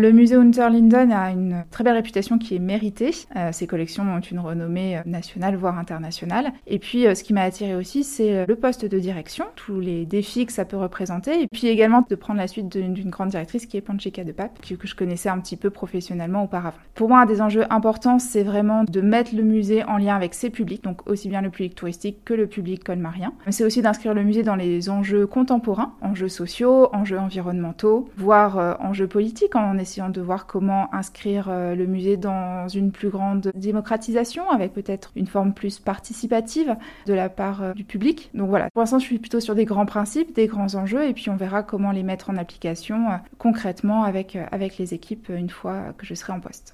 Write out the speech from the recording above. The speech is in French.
Le musée Unterlinden a une très belle réputation qui est méritée. Euh, ses collections ont une renommée euh, nationale, voire internationale. Et puis, euh, ce qui m'a attiré aussi, c'est le poste de direction, tous les défis que ça peut représenter. Et puis également de prendre la suite d'une grande directrice qui est Pancheka de Pape, que, je connaissais un petit peu professionnellement auparavant. Pour moi, un des enjeux importants, c'est vraiment de mettre le musée en lien avec ses publics, donc aussi bien le public touristique que le public colmarien. C'est aussi d'inscrire le musée dans les enjeux contemporains, enjeux sociaux, enjeux environnementaux, voire enjeux politiques en essayant de voir comment inscrire euh, le musée dans une plus grande démocratisation, avec peut-être une forme plus participative de la part euh, du public. Donc voilà, pour l'instant je suis plutôt sur des grands principes, des grands enjeux, et puis on verra comment les mettre en application euh, concrètement avec, avec les équipes une fois que je serai en poste.